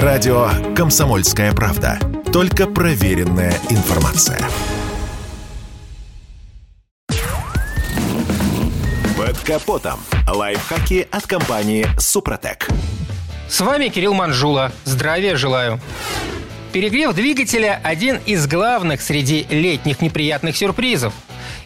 Радио «Комсомольская правда». Только проверенная информация. Под капотом. Лайфхаки от компании «Супротек». С вами Кирилл Манжула. Здравия желаю. Перегрев двигателя – один из главных среди летних неприятных сюрпризов.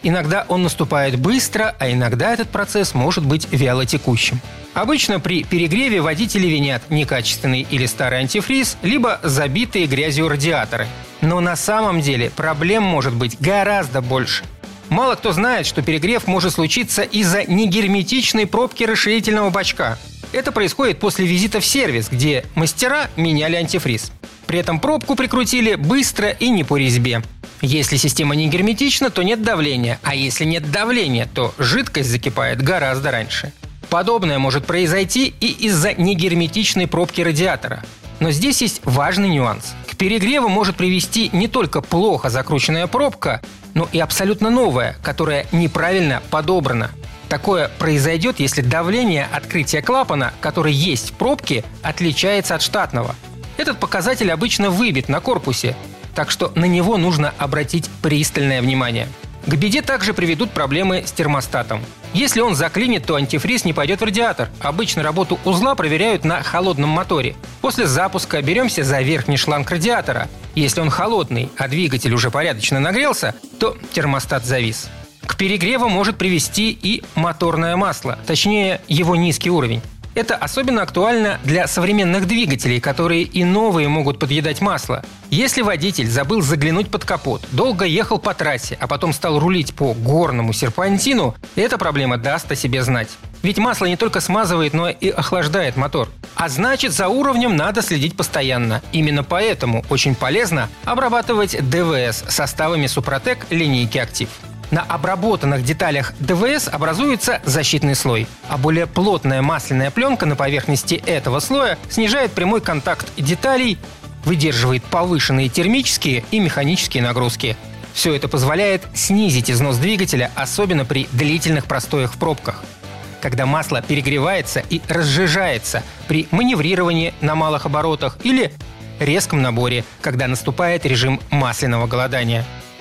Иногда он наступает быстро, а иногда этот процесс может быть вялотекущим. Обычно при перегреве водители винят некачественный или старый антифриз, либо забитые грязью радиаторы. Но на самом деле проблем может быть гораздо больше. Мало кто знает, что перегрев может случиться из-за негерметичной пробки расширительного бачка. Это происходит после визита в сервис, где мастера меняли антифриз. При этом пробку прикрутили быстро и не по резьбе. Если система не герметична, то нет давления, а если нет давления, то жидкость закипает гораздо раньше. Подобное может произойти и из-за негерметичной пробки радиатора. Но здесь есть важный нюанс. К перегреву может привести не только плохо закрученная пробка, но и абсолютно новая, которая неправильно подобрана. Такое произойдет, если давление открытия клапана, который есть в пробке, отличается от штатного – этот показатель обычно выбит на корпусе, так что на него нужно обратить пристальное внимание. К беде также приведут проблемы с термостатом. Если он заклинит, то антифриз не пойдет в радиатор. Обычно работу узла проверяют на холодном моторе. После запуска беремся за верхний шланг радиатора. Если он холодный, а двигатель уже порядочно нагрелся, то термостат завис. К перегреву может привести и моторное масло, точнее его низкий уровень. Это особенно актуально для современных двигателей, которые и новые могут подъедать масло. Если водитель забыл заглянуть под капот, долго ехал по трассе, а потом стал рулить по горному серпантину, эта проблема даст о себе знать. Ведь масло не только смазывает, но и охлаждает мотор. А значит, за уровнем надо следить постоянно. Именно поэтому очень полезно обрабатывать ДВС составами Супротек линейки «Актив». На обработанных деталях ДВС образуется защитный слой, а более плотная масляная пленка на поверхности этого слоя снижает прямой контакт деталей, выдерживает повышенные термические и механические нагрузки. Все это позволяет снизить износ двигателя, особенно при длительных простоях в пробках. Когда масло перегревается и разжижается при маневрировании на малых оборотах или резком наборе, когда наступает режим масляного голодания –